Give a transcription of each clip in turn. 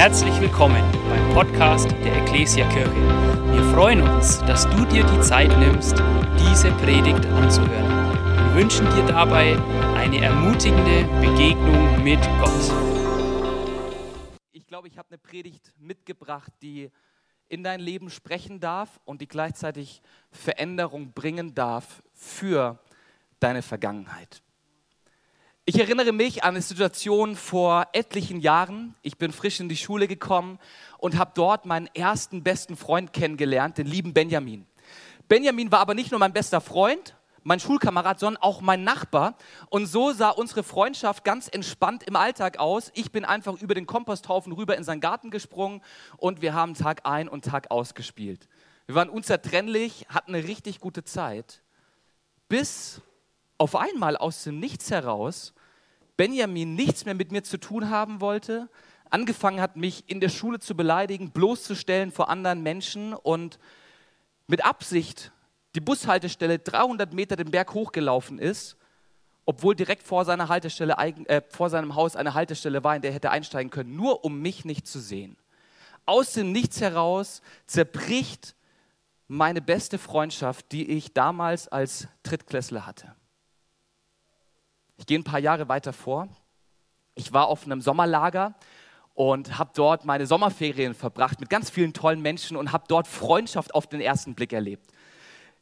Herzlich willkommen beim Podcast der Ecclesia Kirche. Wir freuen uns, dass du dir die Zeit nimmst, diese Predigt anzuhören. Wir wünschen dir dabei eine ermutigende Begegnung mit Gott. Ich glaube, ich habe eine Predigt mitgebracht, die in dein Leben sprechen darf und die gleichzeitig Veränderung bringen darf für deine Vergangenheit. Ich erinnere mich an eine Situation vor etlichen Jahren. Ich bin frisch in die Schule gekommen und habe dort meinen ersten besten Freund kennengelernt, den lieben Benjamin. Benjamin war aber nicht nur mein bester Freund, mein Schulkamerad, sondern auch mein Nachbar. Und so sah unsere Freundschaft ganz entspannt im Alltag aus. Ich bin einfach über den Komposthaufen rüber in seinen Garten gesprungen und wir haben Tag ein und Tag aus gespielt. Wir waren unzertrennlich, hatten eine richtig gute Zeit, bis auf einmal aus dem Nichts heraus Benjamin nichts mehr mit mir zu tun haben wollte, angefangen hat, mich in der Schule zu beleidigen, bloßzustellen vor anderen Menschen und mit Absicht die Bushaltestelle 300 Meter den Berg hochgelaufen ist, obwohl direkt vor seiner Haltestelle, äh, vor seinem Haus eine Haltestelle war, in der er hätte einsteigen können, nur um mich nicht zu sehen. Aus dem Nichts heraus zerbricht meine beste Freundschaft, die ich damals als Drittklässler hatte. Ich gehe ein paar Jahre weiter vor. Ich war auf einem Sommerlager und habe dort meine Sommerferien verbracht mit ganz vielen tollen Menschen und habe dort Freundschaft auf den ersten Blick erlebt.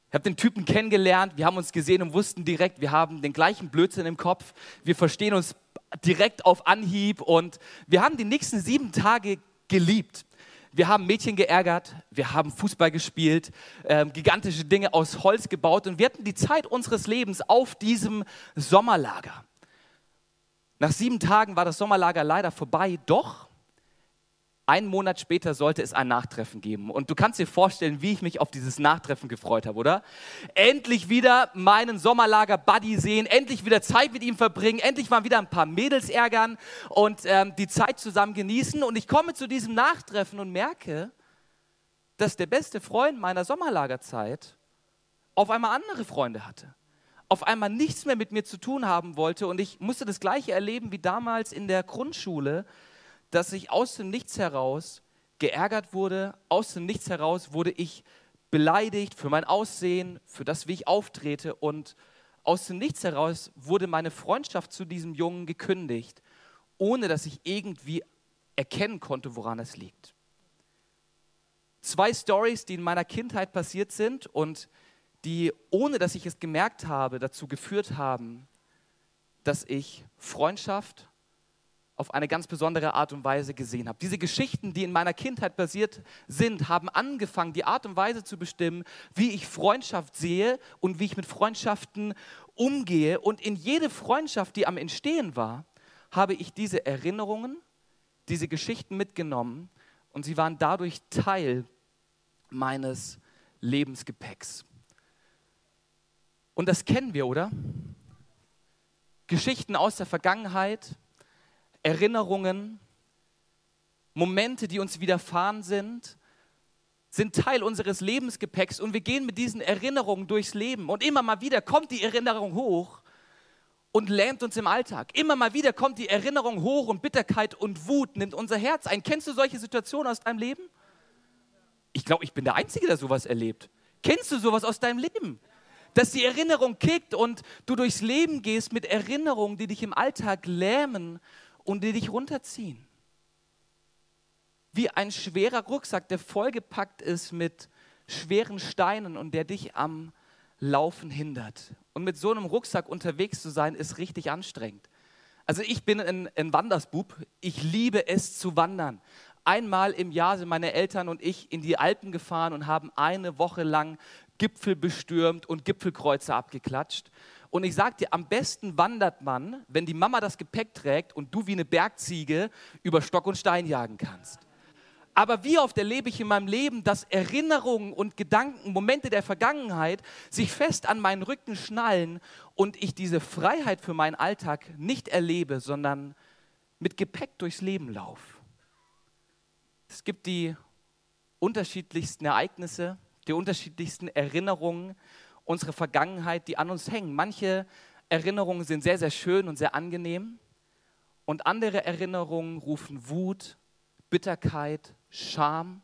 Ich habe den Typen kennengelernt, wir haben uns gesehen und wussten direkt, wir haben den gleichen Blödsinn im Kopf, wir verstehen uns direkt auf Anhieb und wir haben die nächsten sieben Tage geliebt. Wir haben Mädchen geärgert, wir haben Fußball gespielt, äh, gigantische Dinge aus Holz gebaut und wir hatten die Zeit unseres Lebens auf diesem Sommerlager. Nach sieben Tagen war das Sommerlager leider vorbei, doch einen Monat später sollte es ein Nachtreffen geben. Und du kannst dir vorstellen, wie ich mich auf dieses Nachtreffen gefreut habe, oder? Endlich wieder meinen Sommerlager-Buddy sehen, endlich wieder Zeit mit ihm verbringen, endlich mal wieder ein paar Mädels ärgern und ähm, die Zeit zusammen genießen. Und ich komme zu diesem Nachtreffen und merke, dass der beste Freund meiner Sommerlagerzeit auf einmal andere Freunde hatte. Auf einmal nichts mehr mit mir zu tun haben wollte. Und ich musste das Gleiche erleben wie damals in der Grundschule dass ich aus dem Nichts heraus geärgert wurde, aus dem Nichts heraus wurde ich beleidigt für mein Aussehen, für das, wie ich auftrete und aus dem Nichts heraus wurde meine Freundschaft zu diesem Jungen gekündigt, ohne dass ich irgendwie erkennen konnte, woran es liegt. Zwei Stories, die in meiner Kindheit passiert sind und die, ohne dass ich es gemerkt habe, dazu geführt haben, dass ich Freundschaft auf eine ganz besondere Art und Weise gesehen habe. Diese Geschichten, die in meiner Kindheit basiert sind, haben angefangen, die Art und Weise zu bestimmen, wie ich Freundschaft sehe und wie ich mit Freundschaften umgehe. Und in jede Freundschaft, die am Entstehen war, habe ich diese Erinnerungen, diese Geschichten mitgenommen und sie waren dadurch Teil meines Lebensgepäcks. Und das kennen wir, oder? Geschichten aus der Vergangenheit, Erinnerungen, Momente, die uns widerfahren sind, sind Teil unseres Lebensgepäcks und wir gehen mit diesen Erinnerungen durchs Leben. Und immer mal wieder kommt die Erinnerung hoch und lähmt uns im Alltag. Immer mal wieder kommt die Erinnerung hoch und Bitterkeit und Wut nimmt unser Herz ein. Kennst du solche Situationen aus deinem Leben? Ich glaube, ich bin der Einzige, der sowas erlebt. Kennst du sowas aus deinem Leben? Dass die Erinnerung kickt und du durchs Leben gehst mit Erinnerungen, die dich im Alltag lähmen und die dich runterziehen. Wie ein schwerer Rucksack, der vollgepackt ist mit schweren Steinen und der dich am Laufen hindert. Und mit so einem Rucksack unterwegs zu sein, ist richtig anstrengend. Also ich bin ein, ein Wandersbub. Ich liebe es zu wandern. Einmal im Jahr sind meine Eltern und ich in die Alpen gefahren und haben eine Woche lang Gipfel bestürmt und Gipfelkreuze abgeklatscht. Und ich sage dir, am besten wandert man, wenn die Mama das Gepäck trägt und du wie eine Bergziege über Stock und Stein jagen kannst. Aber wie oft erlebe ich in meinem Leben, dass Erinnerungen und Gedanken, Momente der Vergangenheit sich fest an meinen Rücken schnallen und ich diese Freiheit für meinen Alltag nicht erlebe, sondern mit Gepäck durchs Leben laufe. Es gibt die unterschiedlichsten Ereignisse, die unterschiedlichsten Erinnerungen, unsere Vergangenheit, die an uns hängen. Manche Erinnerungen sind sehr, sehr schön und sehr angenehm und andere Erinnerungen rufen Wut, Bitterkeit, Scham,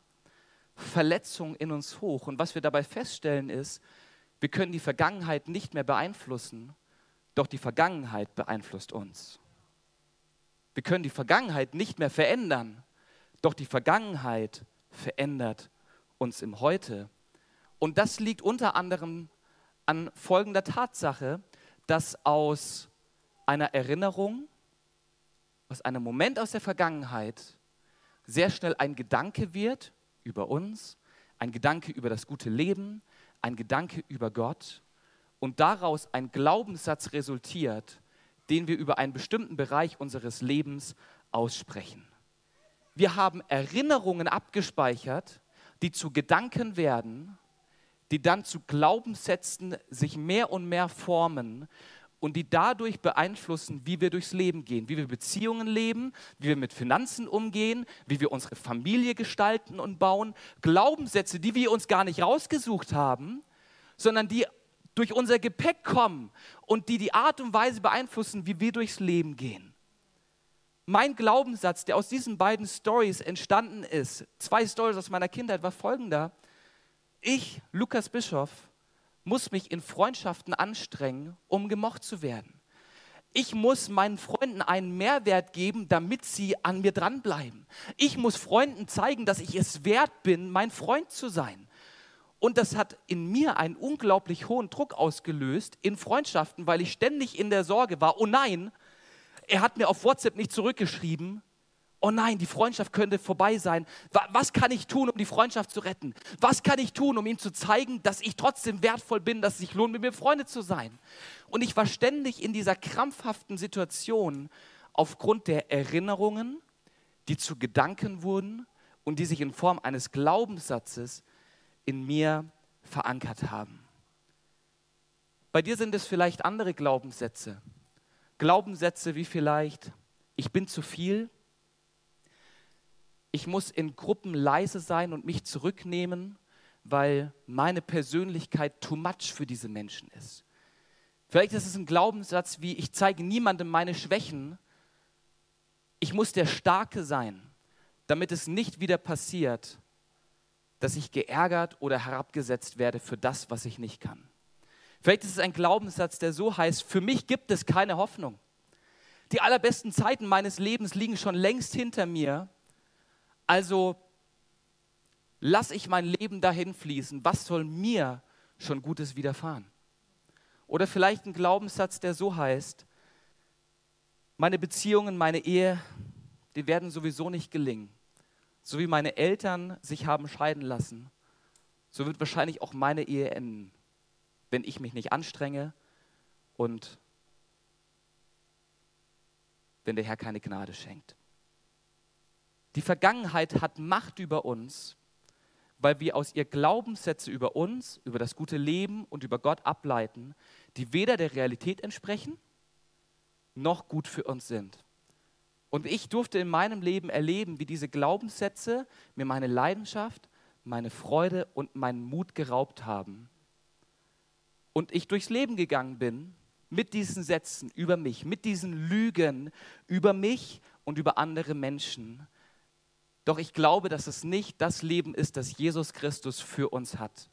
Verletzung in uns hoch. Und was wir dabei feststellen ist, wir können die Vergangenheit nicht mehr beeinflussen, doch die Vergangenheit beeinflusst uns. Wir können die Vergangenheit nicht mehr verändern, doch die Vergangenheit verändert uns im Heute. Und das liegt unter anderem an folgender Tatsache, dass aus einer Erinnerung, aus einem Moment aus der Vergangenheit sehr schnell ein Gedanke wird über uns, ein Gedanke über das gute Leben, ein Gedanke über Gott und daraus ein Glaubenssatz resultiert, den wir über einen bestimmten Bereich unseres Lebens aussprechen. Wir haben Erinnerungen abgespeichert, die zu Gedanken werden, die dann zu Glaubenssätzen sich mehr und mehr formen und die dadurch beeinflussen, wie wir durchs Leben gehen, wie wir Beziehungen leben, wie wir mit Finanzen umgehen, wie wir unsere Familie gestalten und bauen. Glaubenssätze, die wir uns gar nicht rausgesucht haben, sondern die durch unser Gepäck kommen und die die Art und Weise beeinflussen, wie wir durchs Leben gehen. Mein Glaubenssatz, der aus diesen beiden Stories entstanden ist, zwei Stories aus meiner Kindheit, war folgender. Ich, Lukas Bischof, muss mich in Freundschaften anstrengen, um gemocht zu werden. Ich muss meinen Freunden einen Mehrwert geben, damit sie an mir dranbleiben. Ich muss Freunden zeigen, dass ich es wert bin, mein Freund zu sein. Und das hat in mir einen unglaublich hohen Druck ausgelöst in Freundschaften, weil ich ständig in der Sorge war, oh nein, er hat mir auf WhatsApp nicht zurückgeschrieben. Oh nein, die Freundschaft könnte vorbei sein. Was kann ich tun, um die Freundschaft zu retten? Was kann ich tun, um ihm zu zeigen, dass ich trotzdem wertvoll bin, dass es sich lohnt, mit mir Freunde zu sein? Und ich war ständig in dieser krampfhaften Situation aufgrund der Erinnerungen, die zu Gedanken wurden und die sich in Form eines Glaubenssatzes in mir verankert haben. Bei dir sind es vielleicht andere Glaubenssätze. Glaubenssätze wie vielleicht, ich bin zu viel, ich muss in Gruppen leise sein und mich zurücknehmen, weil meine Persönlichkeit too much für diese Menschen ist. Vielleicht ist es ein Glaubenssatz wie, ich zeige niemandem meine Schwächen, ich muss der Starke sein, damit es nicht wieder passiert, dass ich geärgert oder herabgesetzt werde für das, was ich nicht kann. Vielleicht ist es ein Glaubenssatz, der so heißt, für mich gibt es keine Hoffnung. Die allerbesten Zeiten meines Lebens liegen schon längst hinter mir. Also lasse ich mein Leben dahin fließen. Was soll mir schon Gutes widerfahren? Oder vielleicht ein Glaubenssatz, der so heißt, meine Beziehungen, meine Ehe, die werden sowieso nicht gelingen. So wie meine Eltern sich haben scheiden lassen, so wird wahrscheinlich auch meine Ehe enden wenn ich mich nicht anstrenge und wenn der Herr keine Gnade schenkt. Die Vergangenheit hat Macht über uns, weil wir aus ihr Glaubenssätze über uns, über das gute Leben und über Gott ableiten, die weder der Realität entsprechen noch gut für uns sind. Und ich durfte in meinem Leben erleben, wie diese Glaubenssätze mir meine Leidenschaft, meine Freude und meinen Mut geraubt haben und ich durchs Leben gegangen bin mit diesen Sätzen über mich, mit diesen Lügen über mich und über andere Menschen. Doch ich glaube, dass es nicht das Leben ist, das Jesus Christus für uns hat.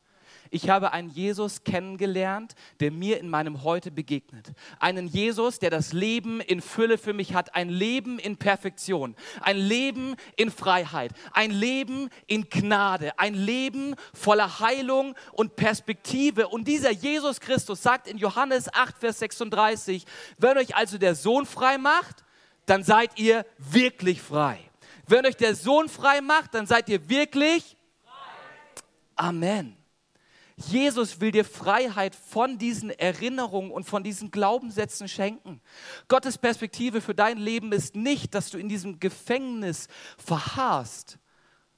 Ich habe einen Jesus kennengelernt, der mir in meinem Heute begegnet. Einen Jesus, der das Leben in Fülle für mich hat. Ein Leben in Perfektion. Ein Leben in Freiheit. Ein Leben in Gnade. Ein Leben voller Heilung und Perspektive. Und dieser Jesus Christus sagt in Johannes 8, Vers 36, wenn euch also der Sohn frei macht, dann seid ihr wirklich frei. Wenn euch der Sohn frei macht, dann seid ihr wirklich frei. Amen. Jesus will dir Freiheit von diesen Erinnerungen und von diesen Glaubenssätzen schenken. Gottes Perspektive für dein Leben ist nicht, dass du in diesem Gefängnis verharrst,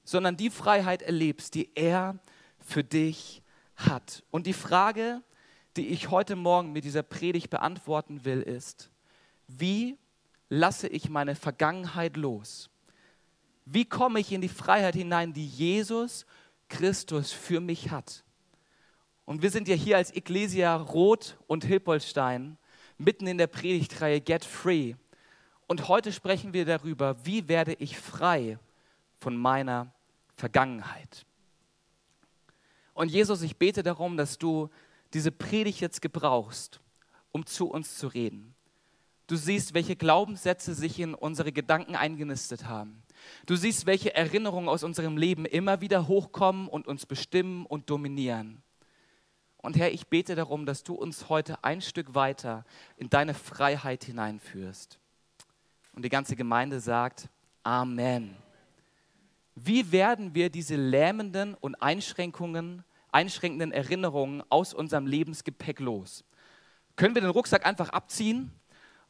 sondern die Freiheit erlebst, die er für dich hat. Und die Frage, die ich heute Morgen mit dieser Predigt beantworten will, ist, wie lasse ich meine Vergangenheit los? Wie komme ich in die Freiheit hinein, die Jesus Christus für mich hat? Und wir sind ja hier als Ecclesia Rot und Hilpolstein mitten in der Predigtreihe Get Free. Und heute sprechen wir darüber, wie werde ich frei von meiner Vergangenheit. Und Jesus, ich bete darum, dass du diese Predigt jetzt gebrauchst, um zu uns zu reden. Du siehst, welche Glaubenssätze sich in unsere Gedanken eingenistet haben. Du siehst, welche Erinnerungen aus unserem Leben immer wieder hochkommen und uns bestimmen und dominieren. Und Herr, ich bete darum, dass du uns heute ein Stück weiter in deine Freiheit hineinführst. Und die ganze Gemeinde sagt, Amen. Wie werden wir diese lähmenden und Einschränkungen, einschränkenden Erinnerungen aus unserem Lebensgepäck los? Können wir den Rucksack einfach abziehen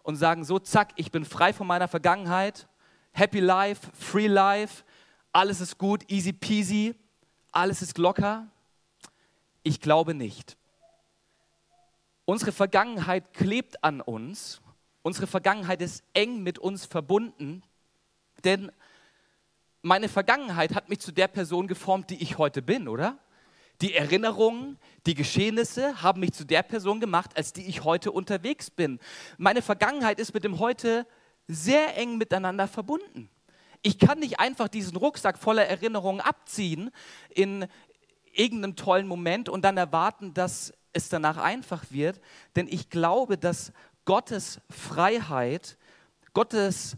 und sagen, so, zack, ich bin frei von meiner Vergangenheit, happy life, free life, alles ist gut, easy peasy, alles ist locker? Ich glaube nicht. Unsere Vergangenheit klebt an uns, unsere Vergangenheit ist eng mit uns verbunden, denn meine Vergangenheit hat mich zu der Person geformt, die ich heute bin, oder? Die Erinnerungen, die Geschehnisse haben mich zu der Person gemacht, als die ich heute unterwegs bin. Meine Vergangenheit ist mit dem Heute sehr eng miteinander verbunden. Ich kann nicht einfach diesen Rucksack voller Erinnerungen abziehen in irgendeinem tollen Moment und dann erwarten, dass es danach einfach wird, denn ich glaube, dass Gottes Freiheit, Gottes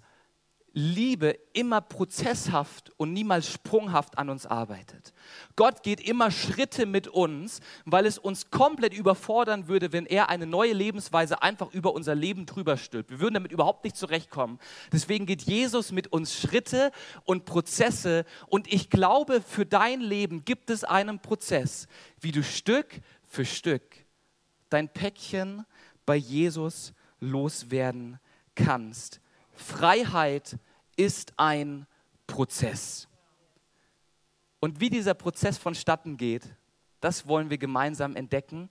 Liebe immer prozesshaft und niemals sprunghaft an uns arbeitet. Gott geht immer Schritte mit uns, weil es uns komplett überfordern würde, wenn er eine neue Lebensweise einfach über unser Leben drüber stülpt. Wir würden damit überhaupt nicht zurechtkommen. Deswegen geht Jesus mit uns Schritte und Prozesse und ich glaube, für dein Leben gibt es einen Prozess, wie du Stück für Stück dein Päckchen bei Jesus loswerden kannst. Freiheit ist ein Prozess. Und wie dieser Prozess vonstatten geht, das wollen wir gemeinsam entdecken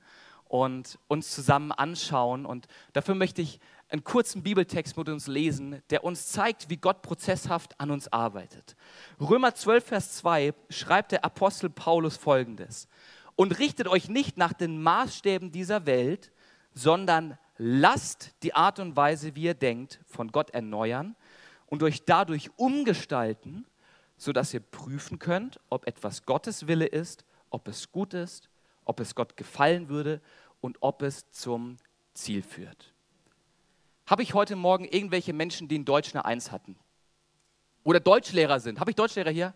und uns zusammen anschauen. Und dafür möchte ich einen kurzen Bibeltext mit uns lesen, der uns zeigt, wie Gott prozesshaft an uns arbeitet. Römer 12, Vers 2 schreibt der Apostel Paulus folgendes. Und richtet euch nicht nach den Maßstäben dieser Welt, sondern lasst die Art und Weise, wie ihr denkt, von Gott erneuern und euch dadurch umgestalten, sodass ihr prüfen könnt, ob etwas Gottes Wille ist, ob es gut ist, ob es Gott gefallen würde und ob es zum Ziel führt. Habe ich heute Morgen irgendwelche Menschen, die in Deutsch eine Eins hatten? Oder Deutschlehrer sind? Habe ich Deutschlehrer hier?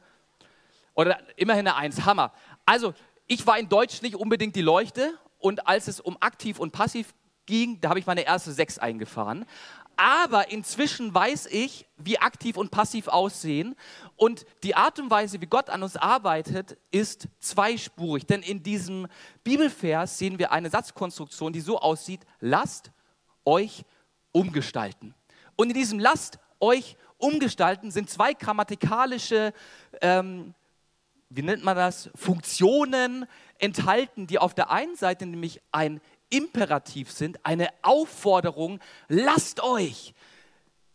Oder immerhin eine Eins? Hammer. Also, ich war in Deutsch nicht unbedingt die Leuchte und als es um aktiv und passiv ging, da habe ich meine erste Sechs eingefahren. Aber inzwischen weiß ich, wie aktiv und passiv aussehen. Und die Art und Weise, wie Gott an uns arbeitet, ist zweispurig. Denn in diesem Bibelvers sehen wir eine Satzkonstruktion, die so aussieht, lasst euch umgestalten. Und in diesem lasst euch umgestalten sind zwei grammatikalische, ähm, wie nennt man das, Funktionen enthalten, die auf der einen Seite nämlich ein Imperativ sind, eine Aufforderung, lasst euch,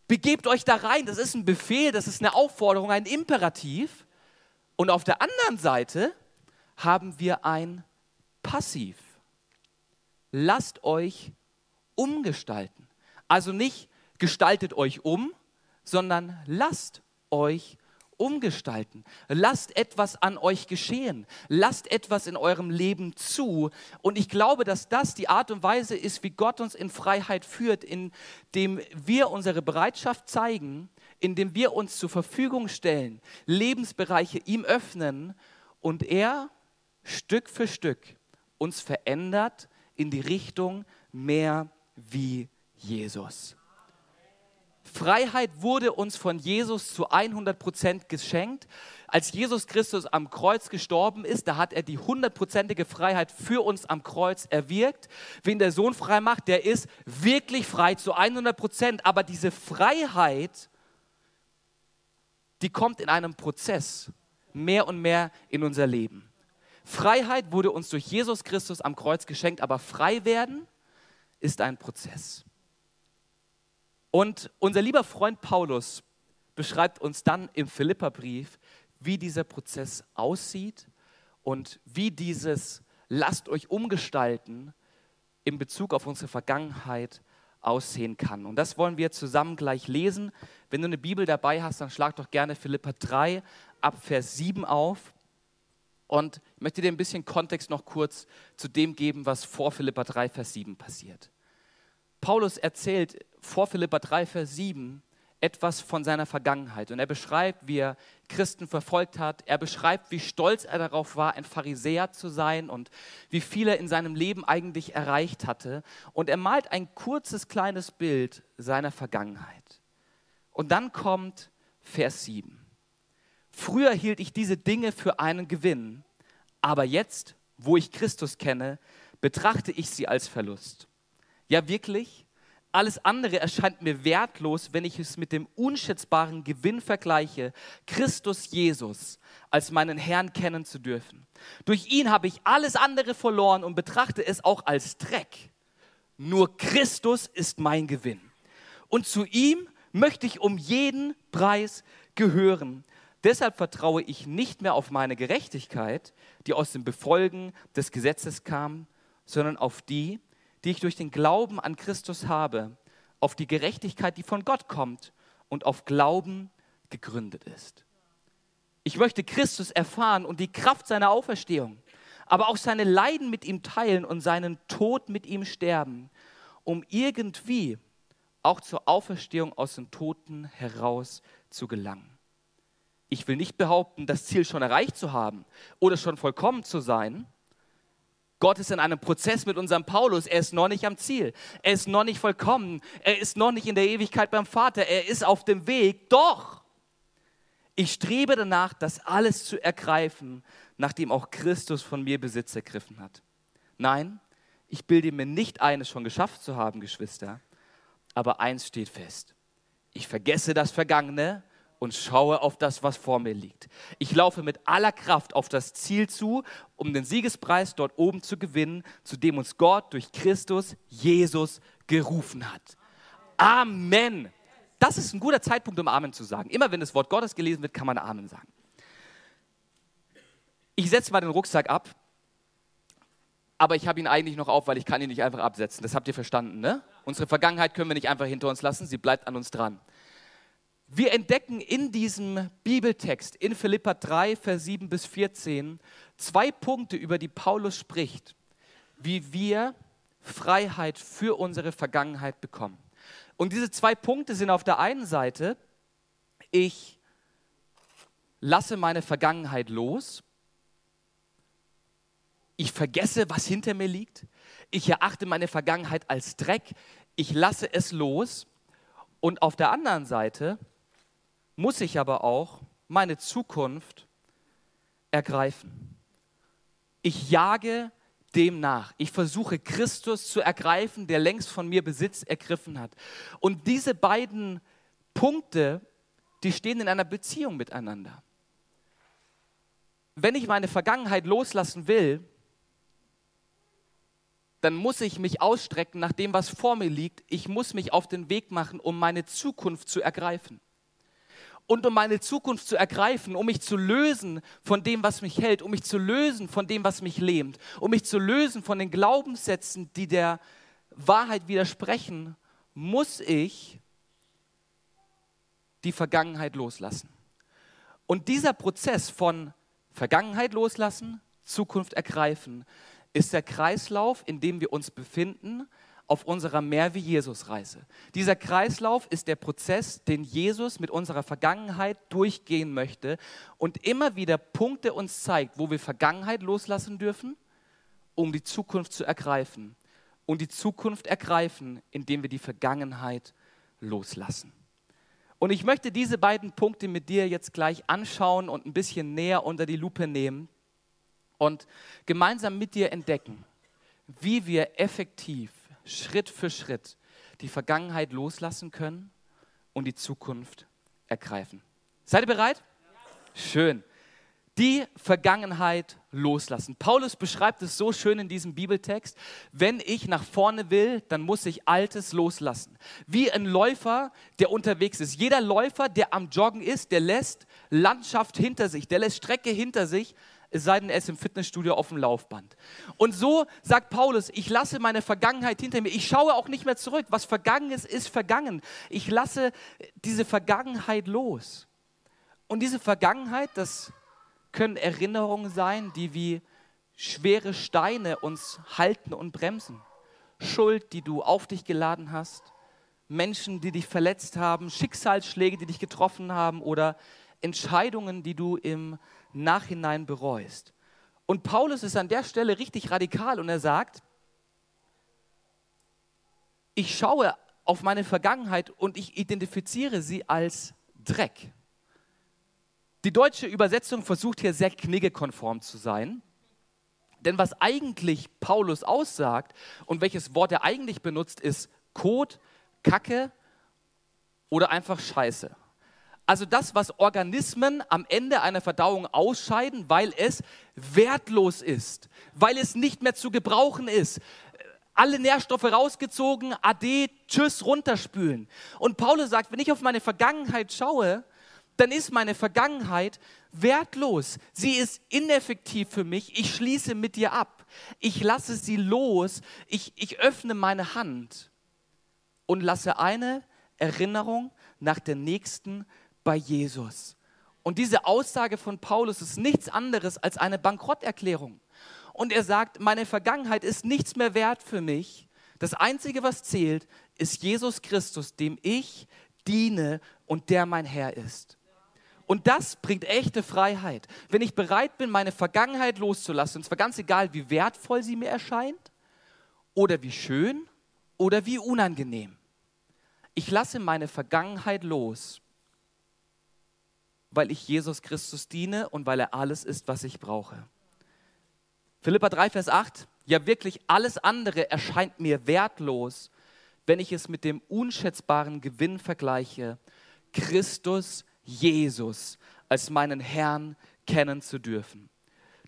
begebt euch da rein. Das ist ein Befehl, das ist eine Aufforderung, ein Imperativ. Und auf der anderen Seite haben wir ein Passiv. Lasst euch umgestalten. Also nicht gestaltet euch um, sondern lasst euch umgestalten. Lasst etwas an euch geschehen. Lasst etwas in eurem Leben zu. Und ich glaube, dass das die Art und Weise ist, wie Gott uns in Freiheit führt, indem wir unsere Bereitschaft zeigen, indem wir uns zur Verfügung stellen, Lebensbereiche ihm öffnen und er Stück für Stück uns verändert in die Richtung mehr wie Jesus. Freiheit wurde uns von Jesus zu 100 Prozent geschenkt. Als Jesus Christus am Kreuz gestorben ist, da hat er die hundertprozentige Freiheit für uns am Kreuz erwirkt. Wen der Sohn frei macht, der ist wirklich frei zu 100 Prozent. Aber diese Freiheit, die kommt in einem Prozess mehr und mehr in unser Leben. Freiheit wurde uns durch Jesus Christus am Kreuz geschenkt, aber frei werden ist ein Prozess. Und unser lieber Freund Paulus beschreibt uns dann im Philipperbrief, wie dieser Prozess aussieht und wie dieses Lasst euch umgestalten in Bezug auf unsere Vergangenheit aussehen kann. Und das wollen wir zusammen gleich lesen. Wenn du eine Bibel dabei hast, dann schlag doch gerne Philippa 3 ab Vers 7 auf. Und ich möchte dir ein bisschen Kontext noch kurz zu dem geben, was vor Philippa 3, Vers 7 passiert. Paulus erzählt vor Philippa 3, Vers 7 etwas von seiner Vergangenheit. Und er beschreibt, wie er Christen verfolgt hat. Er beschreibt, wie stolz er darauf war, ein Pharisäer zu sein und wie viel er in seinem Leben eigentlich erreicht hatte. Und er malt ein kurzes, kleines Bild seiner Vergangenheit. Und dann kommt Vers 7. Früher hielt ich diese Dinge für einen Gewinn, aber jetzt, wo ich Christus kenne, betrachte ich sie als Verlust. Ja, wirklich? Alles andere erscheint mir wertlos, wenn ich es mit dem unschätzbaren Gewinn vergleiche, Christus Jesus als meinen Herrn kennen zu dürfen. Durch ihn habe ich alles andere verloren und betrachte es auch als Dreck. Nur Christus ist mein Gewinn. Und zu ihm möchte ich um jeden Preis gehören. Deshalb vertraue ich nicht mehr auf meine Gerechtigkeit, die aus dem Befolgen des Gesetzes kam, sondern auf die, die ich durch den Glauben an Christus habe, auf die Gerechtigkeit, die von Gott kommt und auf Glauben gegründet ist. Ich möchte Christus erfahren und die Kraft seiner Auferstehung, aber auch seine Leiden mit ihm teilen und seinen Tod mit ihm sterben, um irgendwie auch zur Auferstehung aus den Toten heraus zu gelangen. Ich will nicht behaupten, das Ziel schon erreicht zu haben oder schon vollkommen zu sein, Gott ist in einem Prozess mit unserem Paulus. Er ist noch nicht am Ziel. Er ist noch nicht vollkommen. Er ist noch nicht in der Ewigkeit beim Vater. Er ist auf dem Weg. Doch, ich strebe danach, das alles zu ergreifen, nachdem auch Christus von mir Besitz ergriffen hat. Nein, ich bilde mir nicht ein, es schon geschafft zu haben, Geschwister. Aber eins steht fest. Ich vergesse das Vergangene und schaue auf das, was vor mir liegt. Ich laufe mit aller Kraft auf das Ziel zu, um den Siegespreis dort oben zu gewinnen, zu dem uns Gott durch Christus Jesus gerufen hat. Amen. Das ist ein guter Zeitpunkt, um Amen zu sagen. Immer wenn das Wort Gottes gelesen wird, kann man Amen sagen. Ich setze mal den Rucksack ab, aber ich habe ihn eigentlich noch auf, weil ich kann ihn nicht einfach absetzen. Das habt ihr verstanden, ne? Unsere Vergangenheit können wir nicht einfach hinter uns lassen, sie bleibt an uns dran. Wir entdecken in diesem Bibeltext in Philippa 3, Vers 7 bis 14 zwei Punkte, über die Paulus spricht, wie wir Freiheit für unsere Vergangenheit bekommen. Und diese zwei Punkte sind auf der einen Seite, ich lasse meine Vergangenheit los, ich vergesse, was hinter mir liegt, ich erachte meine Vergangenheit als Dreck, ich lasse es los. Und auf der anderen Seite, muss ich aber auch meine Zukunft ergreifen. Ich jage dem nach. Ich versuche Christus zu ergreifen, der längst von mir Besitz ergriffen hat. Und diese beiden Punkte, die stehen in einer Beziehung miteinander. Wenn ich meine Vergangenheit loslassen will, dann muss ich mich ausstrecken nach dem, was vor mir liegt. Ich muss mich auf den Weg machen, um meine Zukunft zu ergreifen und um meine Zukunft zu ergreifen, um mich zu lösen von dem, was mich hält, um mich zu lösen von dem, was mich lähmt, um mich zu lösen von den Glaubenssätzen, die der Wahrheit widersprechen, muss ich die Vergangenheit loslassen. Und dieser Prozess von Vergangenheit loslassen, Zukunft ergreifen, ist der Kreislauf, in dem wir uns befinden, auf unserer Mehr wie Jesus-Reise. Dieser Kreislauf ist der Prozess, den Jesus mit unserer Vergangenheit durchgehen möchte und immer wieder Punkte uns zeigt, wo wir Vergangenheit loslassen dürfen, um die Zukunft zu ergreifen. Und die Zukunft ergreifen, indem wir die Vergangenheit loslassen. Und ich möchte diese beiden Punkte mit dir jetzt gleich anschauen und ein bisschen näher unter die Lupe nehmen und gemeinsam mit dir entdecken, wie wir effektiv Schritt für Schritt die Vergangenheit loslassen können und die Zukunft ergreifen. Seid ihr bereit? Schön. Die Vergangenheit loslassen. Paulus beschreibt es so schön in diesem Bibeltext. Wenn ich nach vorne will, dann muss ich Altes loslassen. Wie ein Läufer, der unterwegs ist. Jeder Läufer, der am Joggen ist, der lässt Landschaft hinter sich, der lässt Strecke hinter sich, es sei denn, er ist im Fitnessstudio auf dem Laufband. Und so sagt Paulus, ich lasse meine Vergangenheit hinter mir. Ich schaue auch nicht mehr zurück. Was vergangen ist, ist vergangen. Ich lasse diese Vergangenheit los. Und diese Vergangenheit, das können Erinnerungen sein, die wie schwere Steine uns halten und bremsen. Schuld, die du auf dich geladen hast, Menschen, die dich verletzt haben, Schicksalsschläge, die dich getroffen haben oder Entscheidungen, die du im Nachhinein bereust. Und Paulus ist an der Stelle richtig radikal und er sagt, ich schaue auf meine Vergangenheit und ich identifiziere sie als Dreck. Die deutsche Übersetzung versucht hier sehr kniggekonform zu sein. Denn was eigentlich Paulus aussagt und welches Wort er eigentlich benutzt, ist Kot, Kacke oder einfach Scheiße. Also das, was Organismen am Ende einer Verdauung ausscheiden, weil es wertlos ist, weil es nicht mehr zu gebrauchen ist. Alle Nährstoffe rausgezogen, ade, tschüss, runterspülen. Und Paulus sagt, wenn ich auf meine Vergangenheit schaue, dann ist meine Vergangenheit wertlos. Sie ist ineffektiv für mich. Ich schließe mit dir ab. Ich lasse sie los. Ich, ich öffne meine Hand und lasse eine Erinnerung nach der nächsten bei Jesus. Und diese Aussage von Paulus ist nichts anderes als eine Bankrotterklärung. Und er sagt, meine Vergangenheit ist nichts mehr wert für mich. Das Einzige, was zählt, ist Jesus Christus, dem ich diene und der mein Herr ist. Und das bringt echte Freiheit. Wenn ich bereit bin, meine Vergangenheit loszulassen, und zwar ganz egal, wie wertvoll sie mir erscheint, oder wie schön, oder wie unangenehm. Ich lasse meine Vergangenheit los weil ich Jesus Christus diene und weil er alles ist, was ich brauche. Philippa 3, Vers 8. Ja, wirklich alles andere erscheint mir wertlos, wenn ich es mit dem unschätzbaren Gewinn vergleiche, Christus Jesus als meinen Herrn kennen zu dürfen.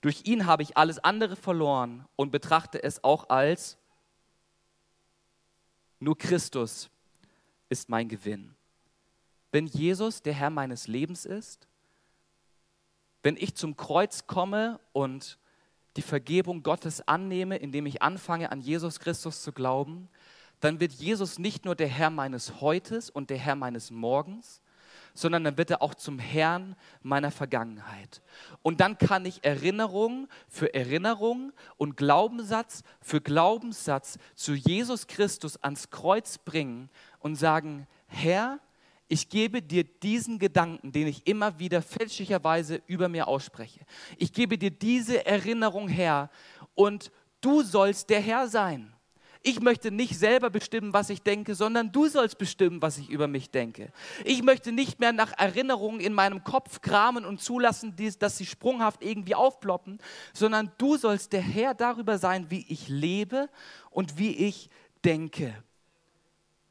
Durch ihn habe ich alles andere verloren und betrachte es auch als nur Christus ist mein Gewinn wenn Jesus der Herr meines Lebens ist, wenn ich zum Kreuz komme und die Vergebung Gottes annehme, indem ich anfange an Jesus Christus zu glauben, dann wird Jesus nicht nur der Herr meines Heutes und der Herr meines Morgens, sondern dann wird er auch zum Herrn meiner Vergangenheit. Und dann kann ich Erinnerung für Erinnerung und Glaubenssatz für Glaubenssatz zu Jesus Christus ans Kreuz bringen und sagen, Herr, ich gebe dir diesen Gedanken, den ich immer wieder fälschlicherweise über mir ausspreche. Ich gebe dir diese Erinnerung her und du sollst der Herr sein. Ich möchte nicht selber bestimmen, was ich denke, sondern du sollst bestimmen, was ich über mich denke. Ich möchte nicht mehr nach Erinnerungen in meinem Kopf kramen und zulassen, dass sie sprunghaft irgendwie aufploppen, sondern du sollst der Herr darüber sein, wie ich lebe und wie ich denke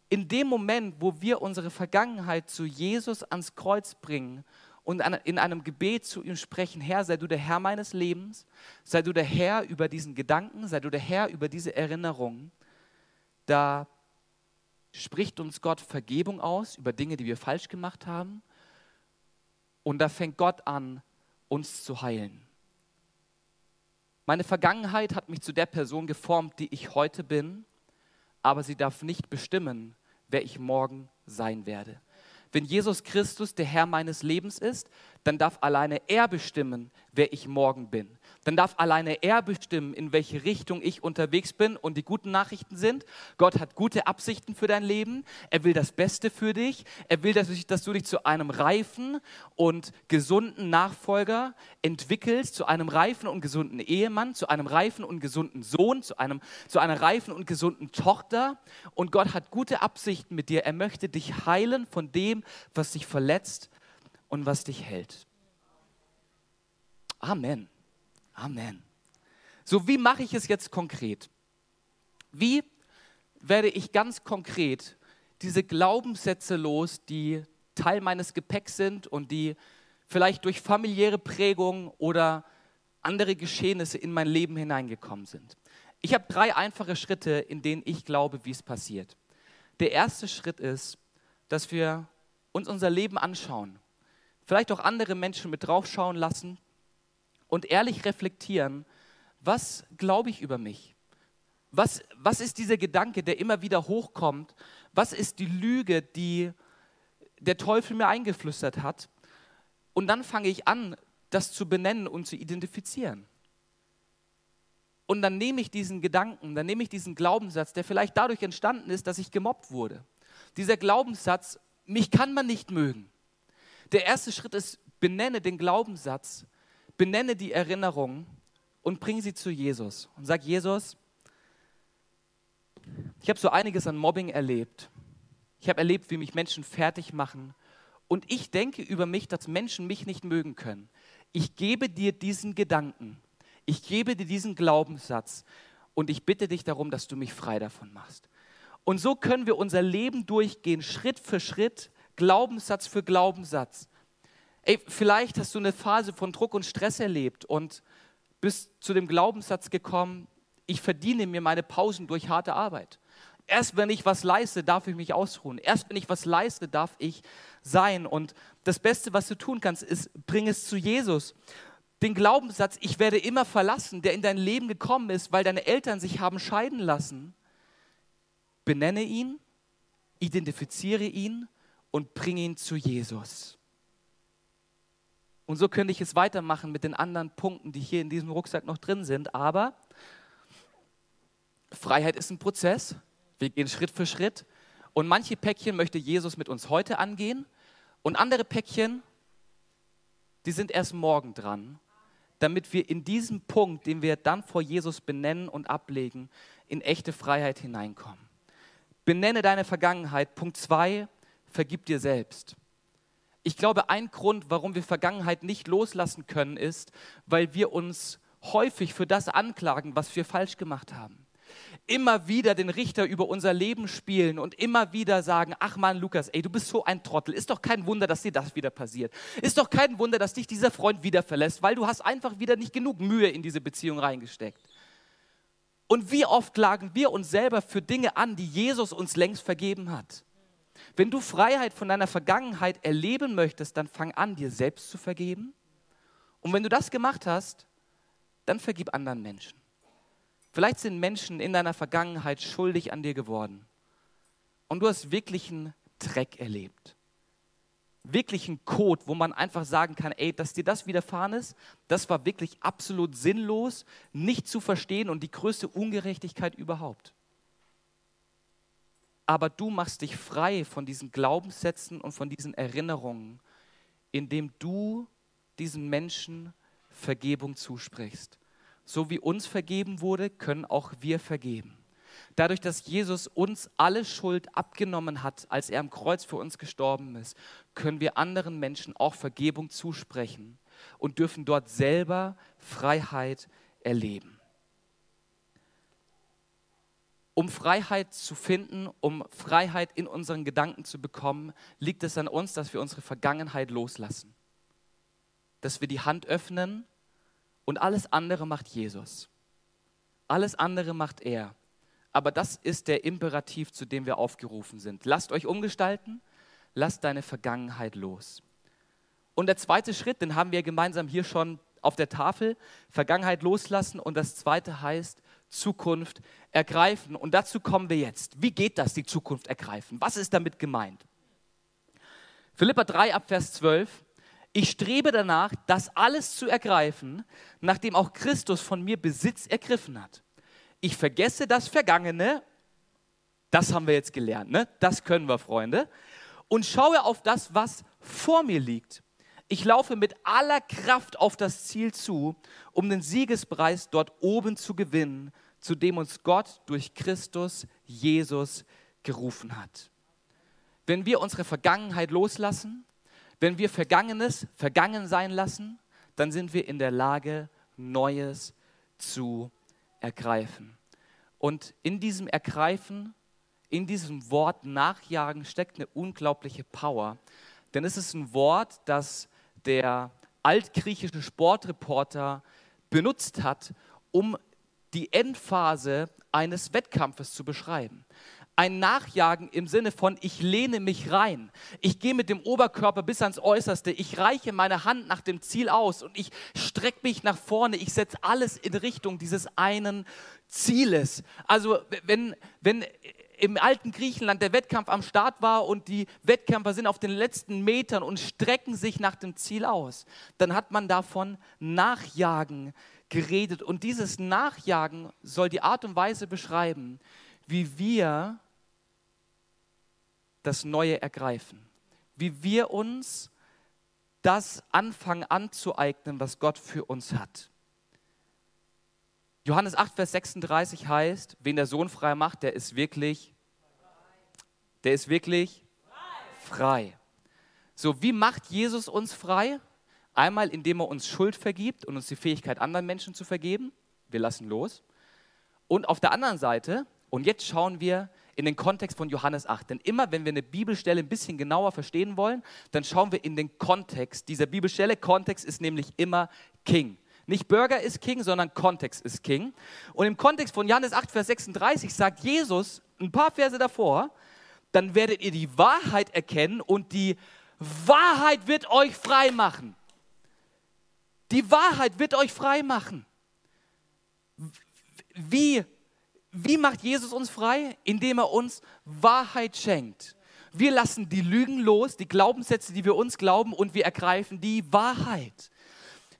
in dem Moment, wo wir unsere Vergangenheit zu Jesus ans Kreuz bringen und in einem Gebet zu ihm sprechen, Herr, sei du der Herr meines Lebens, sei du der Herr über diesen Gedanken, sei du der Herr über diese Erinnerung, da spricht uns Gott Vergebung aus über Dinge, die wir falsch gemacht haben. Und da fängt Gott an, uns zu heilen. Meine Vergangenheit hat mich zu der Person geformt, die ich heute bin, aber sie darf nicht bestimmen, wer ich morgen sein werde. Wenn Jesus Christus der Herr meines Lebens ist, dann darf alleine er bestimmen, wer ich morgen bin dann darf alleine er bestimmen, in welche Richtung ich unterwegs bin. Und die guten Nachrichten sind, Gott hat gute Absichten für dein Leben. Er will das Beste für dich. Er will, dass, du dich zu einem reifen und gesunden Nachfolger entwickelst, zu einem reifen und gesunden Ehemann, zu einem reifen und gesunden Sohn, zu, einem, zu einer reifen und gesunden Tochter. Und Gott hat gute Absichten mit dir. Er möchte dich heilen von dem, was dich verletzt und was dich hält. Amen. Amen. So, wie mache ich es jetzt konkret? Wie werde ich ganz konkret diese Glaubenssätze los, die Teil meines Gepäcks sind und die vielleicht durch familiäre Prägung oder andere Geschehnisse in mein Leben hineingekommen sind? Ich habe drei einfache Schritte, in denen ich glaube, wie es passiert. Der erste Schritt ist, dass wir uns unser Leben anschauen, vielleicht auch andere Menschen mit draufschauen lassen und ehrlich reflektieren, was glaube ich über mich? Was, was ist dieser Gedanke, der immer wieder hochkommt? Was ist die Lüge, die der Teufel mir eingeflüstert hat? Und dann fange ich an, das zu benennen und zu identifizieren. Und dann nehme ich diesen Gedanken, dann nehme ich diesen Glaubenssatz, der vielleicht dadurch entstanden ist, dass ich gemobbt wurde. Dieser Glaubenssatz, mich kann man nicht mögen. Der erste Schritt ist, benenne den Glaubenssatz, benenne die Erinnerung und bring sie zu Jesus. Und sag, Jesus, ich habe so einiges an Mobbing erlebt. Ich habe erlebt, wie mich Menschen fertig machen. Und ich denke über mich, dass Menschen mich nicht mögen können. Ich gebe dir diesen Gedanken ich gebe dir diesen Glaubenssatz und ich bitte dich darum, dass du mich frei davon machst. Und so können wir unser Leben durchgehen, Schritt für Schritt, Glaubenssatz für Glaubenssatz. Ey, vielleicht hast du eine Phase von Druck und Stress erlebt und bist zu dem Glaubenssatz gekommen, ich verdiene mir meine Pausen durch harte Arbeit. Erst wenn ich was leiste, darf ich mich ausruhen. Erst wenn ich was leiste, darf ich sein. Und das Beste, was du tun kannst, ist, bring es zu Jesus den Glaubenssatz, ich werde immer verlassen, der in dein Leben gekommen ist, weil deine Eltern sich haben scheiden lassen, benenne ihn, identifiziere ihn und bringe ihn zu Jesus. Und so könnte ich es weitermachen mit den anderen Punkten, die hier in diesem Rucksack noch drin sind. Aber Freiheit ist ein Prozess. Wir gehen Schritt für Schritt. Und manche Päckchen möchte Jesus mit uns heute angehen. Und andere Päckchen, die sind erst morgen dran damit wir in diesem Punkt, den wir dann vor Jesus benennen und ablegen, in echte Freiheit hineinkommen. Benenne deine Vergangenheit. Punkt zwei, vergib dir selbst. Ich glaube, ein Grund, warum wir Vergangenheit nicht loslassen können, ist, weil wir uns häufig für das anklagen, was wir falsch gemacht haben immer wieder den Richter über unser Leben spielen und immer wieder sagen, ach man, Lukas, ey, du bist so ein Trottel. Ist doch kein Wunder, dass dir das wieder passiert. Ist doch kein Wunder, dass dich dieser Freund wieder verlässt, weil du hast einfach wieder nicht genug Mühe in diese Beziehung reingesteckt. Und wie oft klagen wir uns selber für Dinge an, die Jesus uns längst vergeben hat. Wenn du Freiheit von deiner Vergangenheit erleben möchtest, dann fang an, dir selbst zu vergeben. Und wenn du das gemacht hast, dann vergib anderen Menschen. Vielleicht sind Menschen in deiner Vergangenheit schuldig an dir geworden. Und du hast wirklichen Dreck erlebt. Wirklichen Code, wo man einfach sagen kann, ey, dass dir das widerfahren ist, das war wirklich absolut sinnlos, nicht zu verstehen und die größte Ungerechtigkeit überhaupt. Aber du machst dich frei von diesen Glaubenssätzen und von diesen Erinnerungen, indem du diesen Menschen Vergebung zusprichst so wie uns vergeben wurde, können auch wir vergeben. Dadurch, dass Jesus uns alle Schuld abgenommen hat, als er am Kreuz für uns gestorben ist, können wir anderen Menschen auch Vergebung zusprechen und dürfen dort selber Freiheit erleben. Um Freiheit zu finden, um Freiheit in unseren Gedanken zu bekommen, liegt es an uns, dass wir unsere Vergangenheit loslassen. Dass wir die Hand öffnen und alles andere macht Jesus. Alles andere macht er. Aber das ist der Imperativ, zu dem wir aufgerufen sind. Lasst euch umgestalten, lasst deine Vergangenheit los. Und der zweite Schritt, den haben wir gemeinsam hier schon auf der Tafel, Vergangenheit loslassen. Und das zweite heißt Zukunft ergreifen. Und dazu kommen wir jetzt. Wie geht das, die Zukunft ergreifen? Was ist damit gemeint? Philippa 3 ab Vers 12. Ich strebe danach, das alles zu ergreifen, nachdem auch Christus von mir Besitz ergriffen hat. Ich vergesse das Vergangene, das haben wir jetzt gelernt, ne? das können wir, Freunde, und schaue auf das, was vor mir liegt. Ich laufe mit aller Kraft auf das Ziel zu, um den Siegespreis dort oben zu gewinnen, zu dem uns Gott durch Christus Jesus gerufen hat. Wenn wir unsere Vergangenheit loslassen, wenn wir Vergangenes vergangen sein lassen, dann sind wir in der Lage, Neues zu ergreifen. Und in diesem Ergreifen, in diesem Wort Nachjagen steckt eine unglaubliche Power. Denn es ist ein Wort, das der altgriechische Sportreporter benutzt hat, um die Endphase eines Wettkampfes zu beschreiben. ein Nachjagen im Sinne von, ich lehne mich rein. Ich gehe mit dem Oberkörper bis ans Äußerste. Ich reiche meine Hand nach dem Ziel aus und ich strecke mich nach vorne. Ich setze alles in Richtung dieses einen Zieles. Also wenn, wenn im alten Griechenland der Wettkampf am Start war und die Wettkämpfer sind auf den letzten Metern und strecken sich nach dem Ziel aus, dann hat man davon Nachjagen geredet. Und dieses Nachjagen soll die Art und Weise beschreiben, wie wir das Neue ergreifen, wie wir uns das anfangen anzueignen, was Gott für uns hat. Johannes 8, Vers 36 heißt, wen der Sohn frei macht, der ist wirklich, der ist wirklich frei. So, wie macht Jesus uns frei? Einmal, indem er uns Schuld vergibt und uns die Fähigkeit, anderen Menschen zu vergeben. Wir lassen los. Und auf der anderen Seite, und jetzt schauen wir in den Kontext von Johannes 8. Denn immer, wenn wir eine Bibelstelle ein bisschen genauer verstehen wollen, dann schauen wir in den Kontext dieser Bibelstelle. Kontext ist nämlich immer King. Nicht Burger ist King, sondern Kontext ist King. Und im Kontext von Johannes 8, Vers 36 sagt Jesus ein paar Verse davor, dann werdet ihr die Wahrheit erkennen und die Wahrheit wird euch frei machen. Die Wahrheit wird euch frei machen. Wie, wie macht Jesus uns frei? Indem er uns Wahrheit schenkt. Wir lassen die Lügen los, die Glaubenssätze, die wir uns glauben, und wir ergreifen die Wahrheit.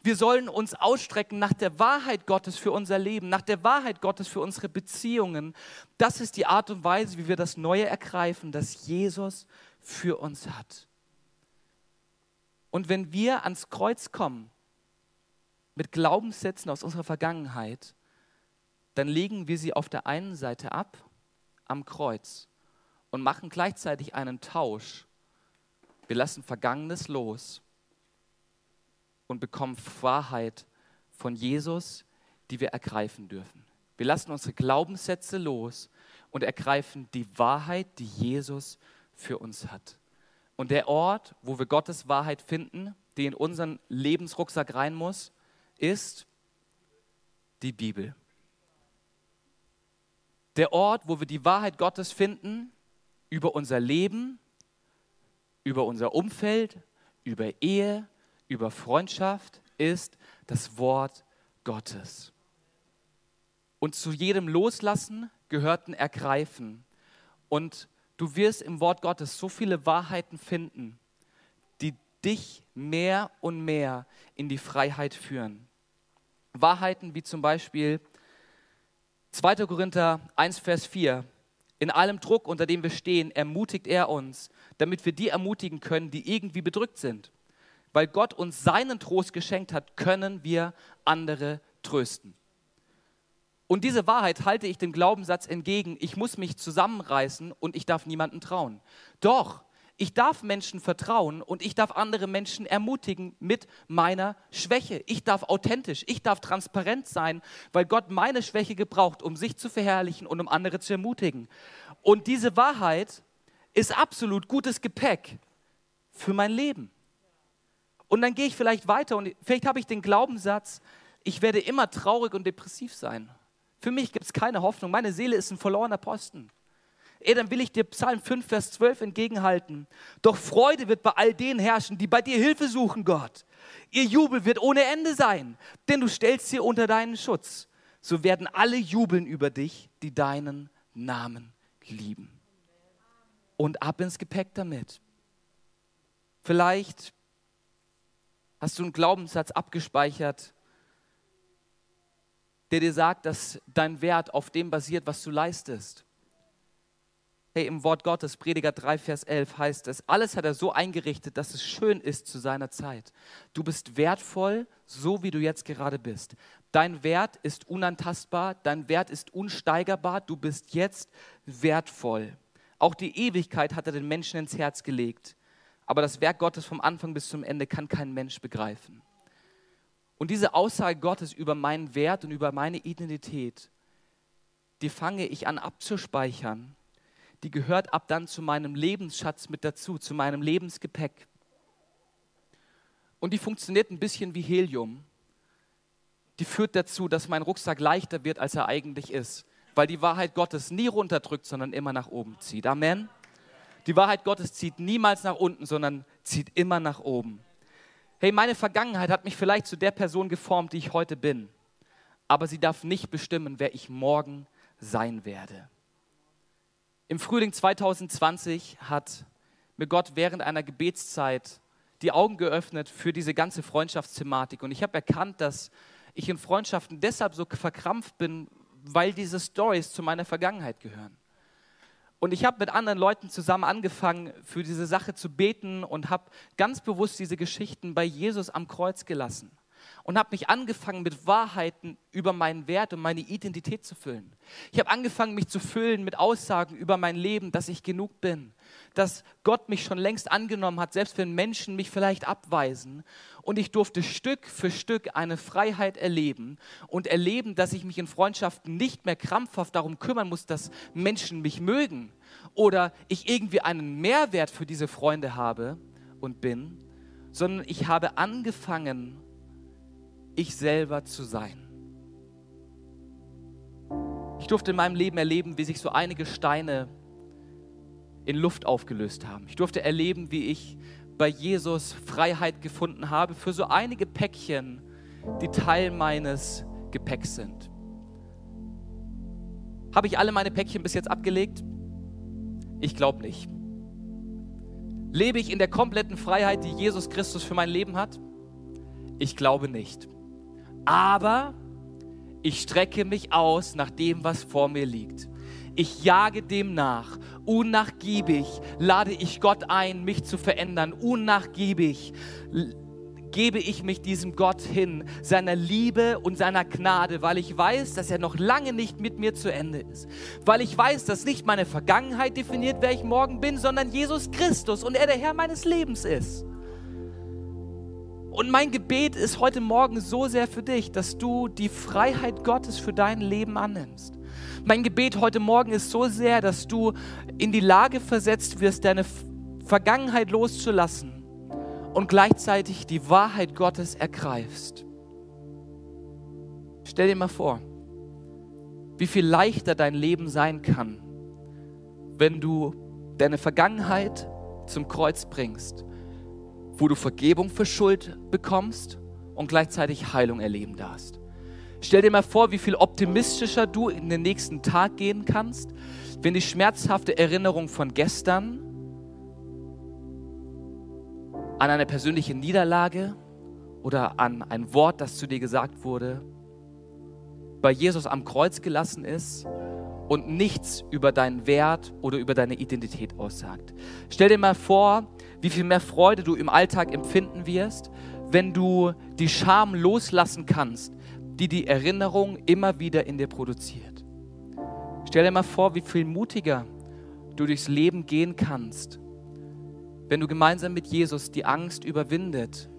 Wir sollen uns ausstrecken nach der Wahrheit Gottes für unser Leben, nach der Wahrheit Gottes für unsere Beziehungen. Das ist die Art und Weise, wie wir das Neue ergreifen, das Jesus für uns hat. Und wenn wir ans Kreuz kommen mit Glaubenssätzen aus unserer Vergangenheit, dann legen wir sie auf der einen Seite ab am Kreuz und machen gleichzeitig einen Tausch. Wir lassen Vergangenes los und bekommen Wahrheit von Jesus, die wir ergreifen dürfen. Wir lassen unsere Glaubenssätze los und ergreifen die Wahrheit, die Jesus für uns hat. Und der Ort, wo wir Gottes Wahrheit finden, die in unseren Lebensrucksack rein muss, ist die Bibel. Der Ort, wo wir die Wahrheit Gottes finden über unser Leben, über unser Umfeld, über Ehe, über Freundschaft ist das Wort Gottes. Und zu jedem Loslassen gehört ein Ergreifen. Und du wirst im Wort Gottes so viele Wahrheiten finden, dich mehr und mehr in die Freiheit führen. Wahrheiten wie zum Beispiel 2. Korinther 1, Vers 4. In allem Druck, unter dem wir stehen, ermutigt er uns, damit wir die ermutigen können, die irgendwie bedrückt sind weil Gott uns seinen Trost geschenkt hat, können wir andere trösten. Und diese Wahrheit halte ich dem Glaubenssatz entgegen, ich muss mich zusammenreißen und ich darf niemandem trauen. Doch, ich darf Menschen vertrauen und ich darf andere Menschen ermutigen mit meiner Schwäche. Ich darf authentisch, ich darf transparent sein, weil Gott meine Schwäche gebraucht, um sich zu verherrlichen und um andere zu ermutigen. Und diese Wahrheit ist absolut gutes Gepäck für mein Leben. Und dann gehe ich vielleicht weiter und vielleicht habe ich den Glaubenssatz, ich werde immer traurig und depressiv sein. Für mich gibt es keine Hoffnung. Meine Seele ist ein verlorener Posten. Ey, dann will ich dir Psalm 5, Vers 12 entgegenhalten. Doch Freude wird bei all denen herrschen, die bei dir Hilfe suchen, Gott. Ihr Jubel wird ohne Ende sein, denn du stellst sie unter deinen Schutz. So werden alle jubeln über dich, die deinen Namen lieben. Und ab ins Gepäck damit. Vielleicht Hast du einen Glaubenssatz abgespeichert, der dir sagt, dass dein Wert auf dem basiert, was du leistest? Hey, im Wort Gottes, Prediger 3, Vers 11 heißt es, alles hat er so eingerichtet, dass es schön ist zu seiner Zeit. Du bist wertvoll, so wie du jetzt gerade bist. Dein Wert ist unantastbar, dein Wert ist unsteigerbar, du bist jetzt wertvoll. Auch die Ewigkeit hat er den Menschen ins Herz gelegt. Aber das Werk Gottes vom Anfang bis zum Ende kann kein Mensch begreifen. Und diese Aussage Gottes über meinen Wert und über meine Identität, die fange ich an abzuspeichern. Die gehört ab dann zu meinem Lebensschatz mit dazu, zu meinem Lebensgepäck. Und die funktioniert ein bisschen wie Helium. Die führt dazu, dass mein Rucksack leichter wird, als er eigentlich ist, weil die Wahrheit Gottes nie runterdrückt, sondern immer nach oben zieht. Amen. Die Wahrheit Gottes zieht niemals nach unten, sondern zieht immer nach oben. Hey, meine Vergangenheit hat mich vielleicht zu der Person geformt, die ich heute bin, aber sie darf nicht bestimmen, wer ich morgen sein werde. Im Frühling 2020 hat mir Gott während einer Gebetszeit die Augen geöffnet für diese ganze Freundschaftsthematik. Und ich habe erkannt, dass ich in Freundschaften deshalb so verkrampft bin, weil diese Stories zu meiner Vergangenheit gehören. Und ich habe mit anderen Leuten zusammen angefangen, für diese Sache zu beten und habe ganz bewusst diese Geschichten bei Jesus am Kreuz gelassen und habe mich angefangen mit Wahrheiten über meinen Wert und meine Identität zu füllen. Ich habe angefangen, mich zu füllen mit Aussagen über mein Leben, dass ich genug bin, dass Gott mich schon längst angenommen hat, selbst wenn Menschen mich vielleicht abweisen. Und ich durfte Stück für Stück eine Freiheit erleben und erleben, dass ich mich in Freundschaften nicht mehr krampfhaft darum kümmern muss, dass Menschen mich mögen oder ich irgendwie einen Mehrwert für diese Freunde habe und bin, sondern ich habe angefangen, ich selber zu sein. Ich durfte in meinem Leben erleben, wie sich so einige Steine in Luft aufgelöst haben. Ich durfte erleben, wie ich bei Jesus Freiheit gefunden habe für so einige Päckchen, die Teil meines Gepäcks sind. Habe ich alle meine Päckchen bis jetzt abgelegt? Ich glaube nicht. Lebe ich in der kompletten Freiheit, die Jesus Christus für mein Leben hat? Ich glaube nicht aber ich strecke mich aus nach dem, was vor mir liegt. Ich jage dem nach. Unnachgiebig lade ich Gott ein, mich zu verändern. Unnachgiebig gebe ich mich diesem Gott hin, seiner Liebe und seiner Gnade, weil ich weiß, dass er noch lange nicht mit mir zu Ende ist. Weil ich weiß, dass nicht meine Vergangenheit definiert, wer ich morgen bin, sondern Jesus Christus und er der Herr meines Lebens ist. Und mein Gebet ist heute Morgen so sehr für dich, dass du die Freiheit Gottes für dein Leben annimmst. Mein Gebet heute Morgen ist so sehr, dass du in die Lage versetzt wirst, deine Vergangenheit loszulassen und gleichzeitig die Wahrheit Gottes ergreifst. Stell dir mal vor, wie viel leichter dein Leben sein kann, wenn du deine Vergangenheit zum Kreuz bringst wo du Vergebung für Schuld bekommst und gleichzeitig Heilung erleben darfst. Stell dir mal vor, wie viel optimistischer du in den nächsten Tag gehen kannst, wenn die schmerzhafte Erinnerung von gestern an eine persönliche Niederlage oder an ein Wort, das zu dir gesagt wurde, bei Jesus am Kreuz gelassen ist und nichts über deinen Wert oder über deine Identität aussagt. Stell dir mal vor, wie viel mehr Freude du im Alltag empfinden wirst, wenn du die Scham loslassen kannst, die die Erinnerung immer wieder in dir produziert. Stell dir mal vor, wie viel mutiger du durchs Leben gehen kannst, wenn du gemeinsam mit Jesus die Angst überwindet,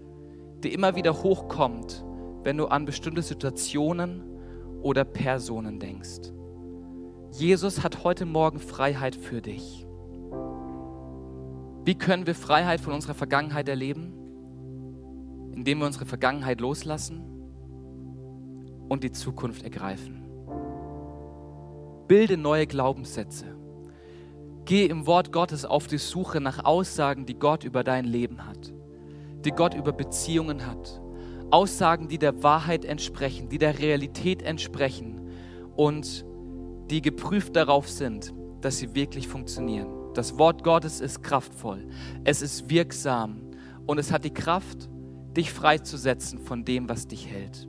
die immer wieder hochkommt, wenn du an bestimmte Situationen oder Personen denkst. Jesus hat heute Morgen Freiheit für dich. Wie können wir Freiheit von unserer Vergangenheit erleben? Indem wir unsere Vergangenheit loslassen und die Zukunft ergreifen. Bilde neue Glaubenssätze. Geh im Wort Gottes auf die Suche nach Aussagen, die Gott über dein Leben hat, die Gott über Beziehungen hat. Aussagen, die der Wahrheit entsprechen, die der Realität entsprechen und die geprüft darauf sind, dass sie wirklich funktionieren. Das Wort Gottes ist kraftvoll, es ist wirksam und es hat die Kraft, dich freizusetzen von dem, was dich hält.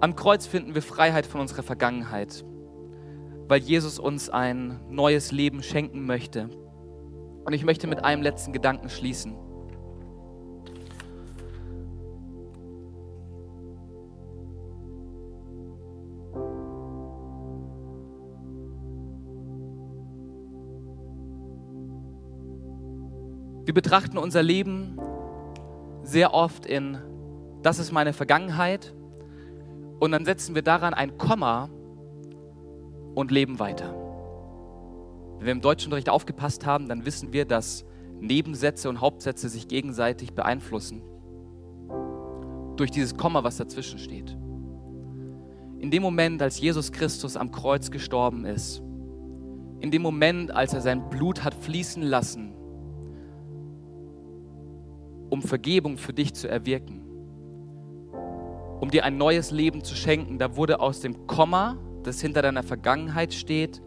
Am Kreuz finden wir Freiheit von unserer Vergangenheit, weil Jesus uns ein neues Leben schenken möchte. Und ich möchte mit einem letzten Gedanken schließen. Wir betrachten unser Leben sehr oft in, das ist meine Vergangenheit, und dann setzen wir daran ein Komma und leben weiter. Wenn wir im Deutschunterricht aufgepasst haben, dann wissen wir, dass Nebensätze und Hauptsätze sich gegenseitig beeinflussen durch dieses Komma, was dazwischen steht. in dem Moment, als Jesus Christus am Kreuz gestorben ist, in dem Moment, als er sein Blut hat fließen lassen, um Vergebung für dich zu erwirken, um dir ein neues Leben zu schenken, da wurde aus dem Komma, das hinter deiner Vergangenheit steht,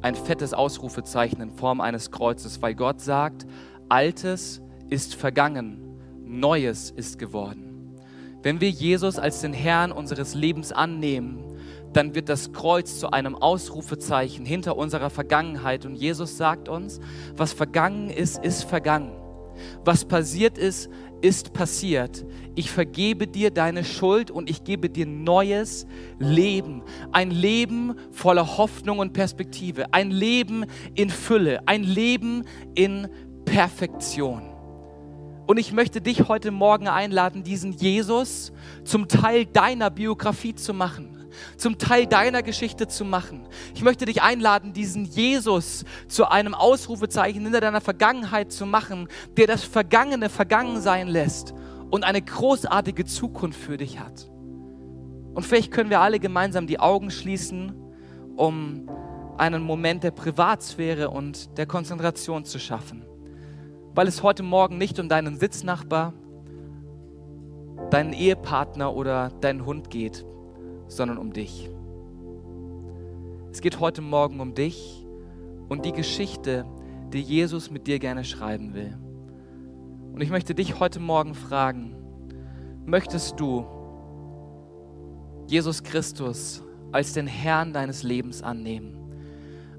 ein fettes Ausrufezeichen in Form eines Kreuzes, weil Gott sagt, Altes ist vergangen, Neues ist geworden. Wenn wir Jesus als den Herrn unseres Lebens annehmen, dann wird das Kreuz zu einem Ausrufezeichen hinter unserer Vergangenheit. Und Jesus sagt uns, was vergangen ist, ist vergangen. Was passiert ist, ist passiert. Ich vergebe dir deine Schuld und ich gebe dir neues Leben. Ein Leben voller Hoffnung und Perspektive. Ein Leben in Fülle. Ein Leben in Perfektion. Und ich möchte dich heute Morgen einladen, diesen Jesus zum Teil deiner Biografie zu machen zum Teil deiner Geschichte zu machen. Ich möchte dich einladen, diesen Jesus zu einem Ausrufezeichen hinter deiner Vergangenheit zu machen, der das Vergangene vergangen sein lässt und eine großartige Zukunft für dich hat. Und vielleicht können wir alle gemeinsam die Augen schließen, um einen Moment der Privatsphäre und der Konzentration zu schaffen. Weil es heute Morgen nicht um deinen Sitznachbar, deinen Ehepartner oder deinen Hund geht, sondern um dich. Es geht heute Morgen um dich und die Geschichte, die Jesus mit dir gerne schreiben will. Und ich möchte dich heute Morgen fragen, möchtest du Jesus Christus als den Herrn deines Lebens annehmen,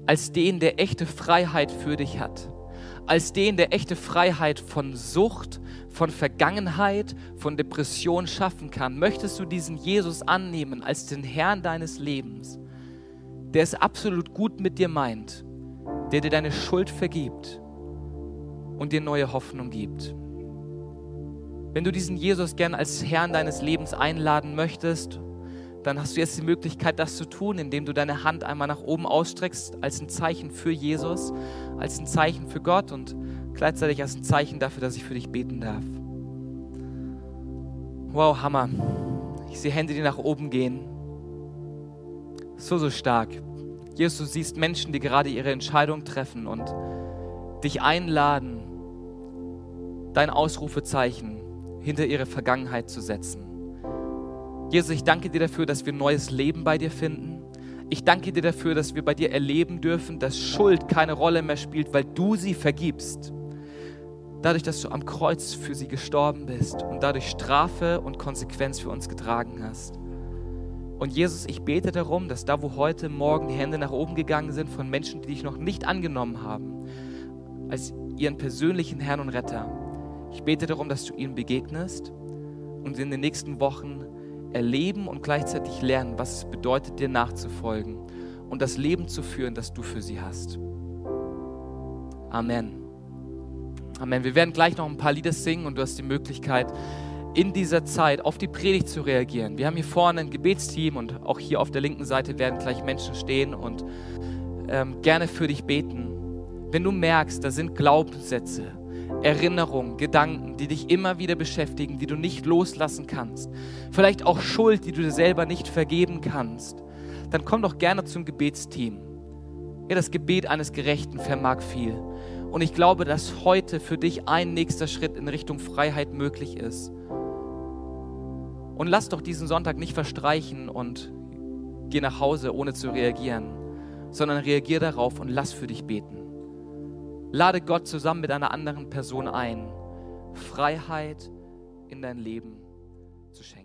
als den, der echte Freiheit für dich hat, als den, der echte Freiheit von Sucht, von Vergangenheit, von Depression schaffen kann, möchtest du diesen Jesus annehmen als den Herrn deines Lebens, der es absolut gut mit dir meint, der dir deine Schuld vergibt und dir neue Hoffnung gibt. Wenn du diesen Jesus gern als Herrn deines Lebens einladen möchtest, dann hast du jetzt die Möglichkeit, das zu tun, indem du deine Hand einmal nach oben ausstreckst, als ein Zeichen für Jesus, als ein Zeichen für Gott und gleichzeitig als ein Zeichen dafür, dass ich für dich beten darf. Wow, Hammer. Ich sehe Hände, die nach oben gehen. So, so stark. Jesus, du siehst Menschen, die gerade ihre Entscheidung treffen und dich einladen, dein Ausrufezeichen hinter ihre Vergangenheit zu setzen. Jesus, ich danke dir dafür, dass wir neues Leben bei dir finden. Ich danke dir dafür, dass wir bei dir erleben dürfen, dass Schuld keine Rolle mehr spielt, weil du sie vergibst dadurch, dass du am Kreuz für sie gestorben bist und dadurch Strafe und Konsequenz für uns getragen hast. Und Jesus, ich bete darum, dass da, wo heute Morgen die Hände nach oben gegangen sind von Menschen, die dich noch nicht angenommen haben, als ihren persönlichen Herrn und Retter, ich bete darum, dass du ihnen begegnest und in den nächsten Wochen erleben und gleichzeitig lernen, was es bedeutet, dir nachzufolgen und das Leben zu führen, das du für sie hast. Amen. Amen. Wir werden gleich noch ein paar Lieder singen und du hast die Möglichkeit, in dieser Zeit auf die Predigt zu reagieren. Wir haben hier vorne ein Gebetsteam und auch hier auf der linken Seite werden gleich Menschen stehen und ähm, gerne für dich beten. Wenn du merkst, da sind Glaubenssätze, Erinnerungen, Gedanken, die dich immer wieder beschäftigen, die du nicht loslassen kannst, vielleicht auch Schuld, die du dir selber nicht vergeben kannst, dann komm doch gerne zum Gebetsteam. Ja, das Gebet eines Gerechten vermag viel. Und ich glaube, dass heute für dich ein nächster Schritt in Richtung Freiheit möglich ist. Und lass doch diesen Sonntag nicht verstreichen und geh nach Hause, ohne zu reagieren, sondern reagier darauf und lass für dich beten. Lade Gott zusammen mit einer anderen Person ein, Freiheit in dein Leben zu schenken.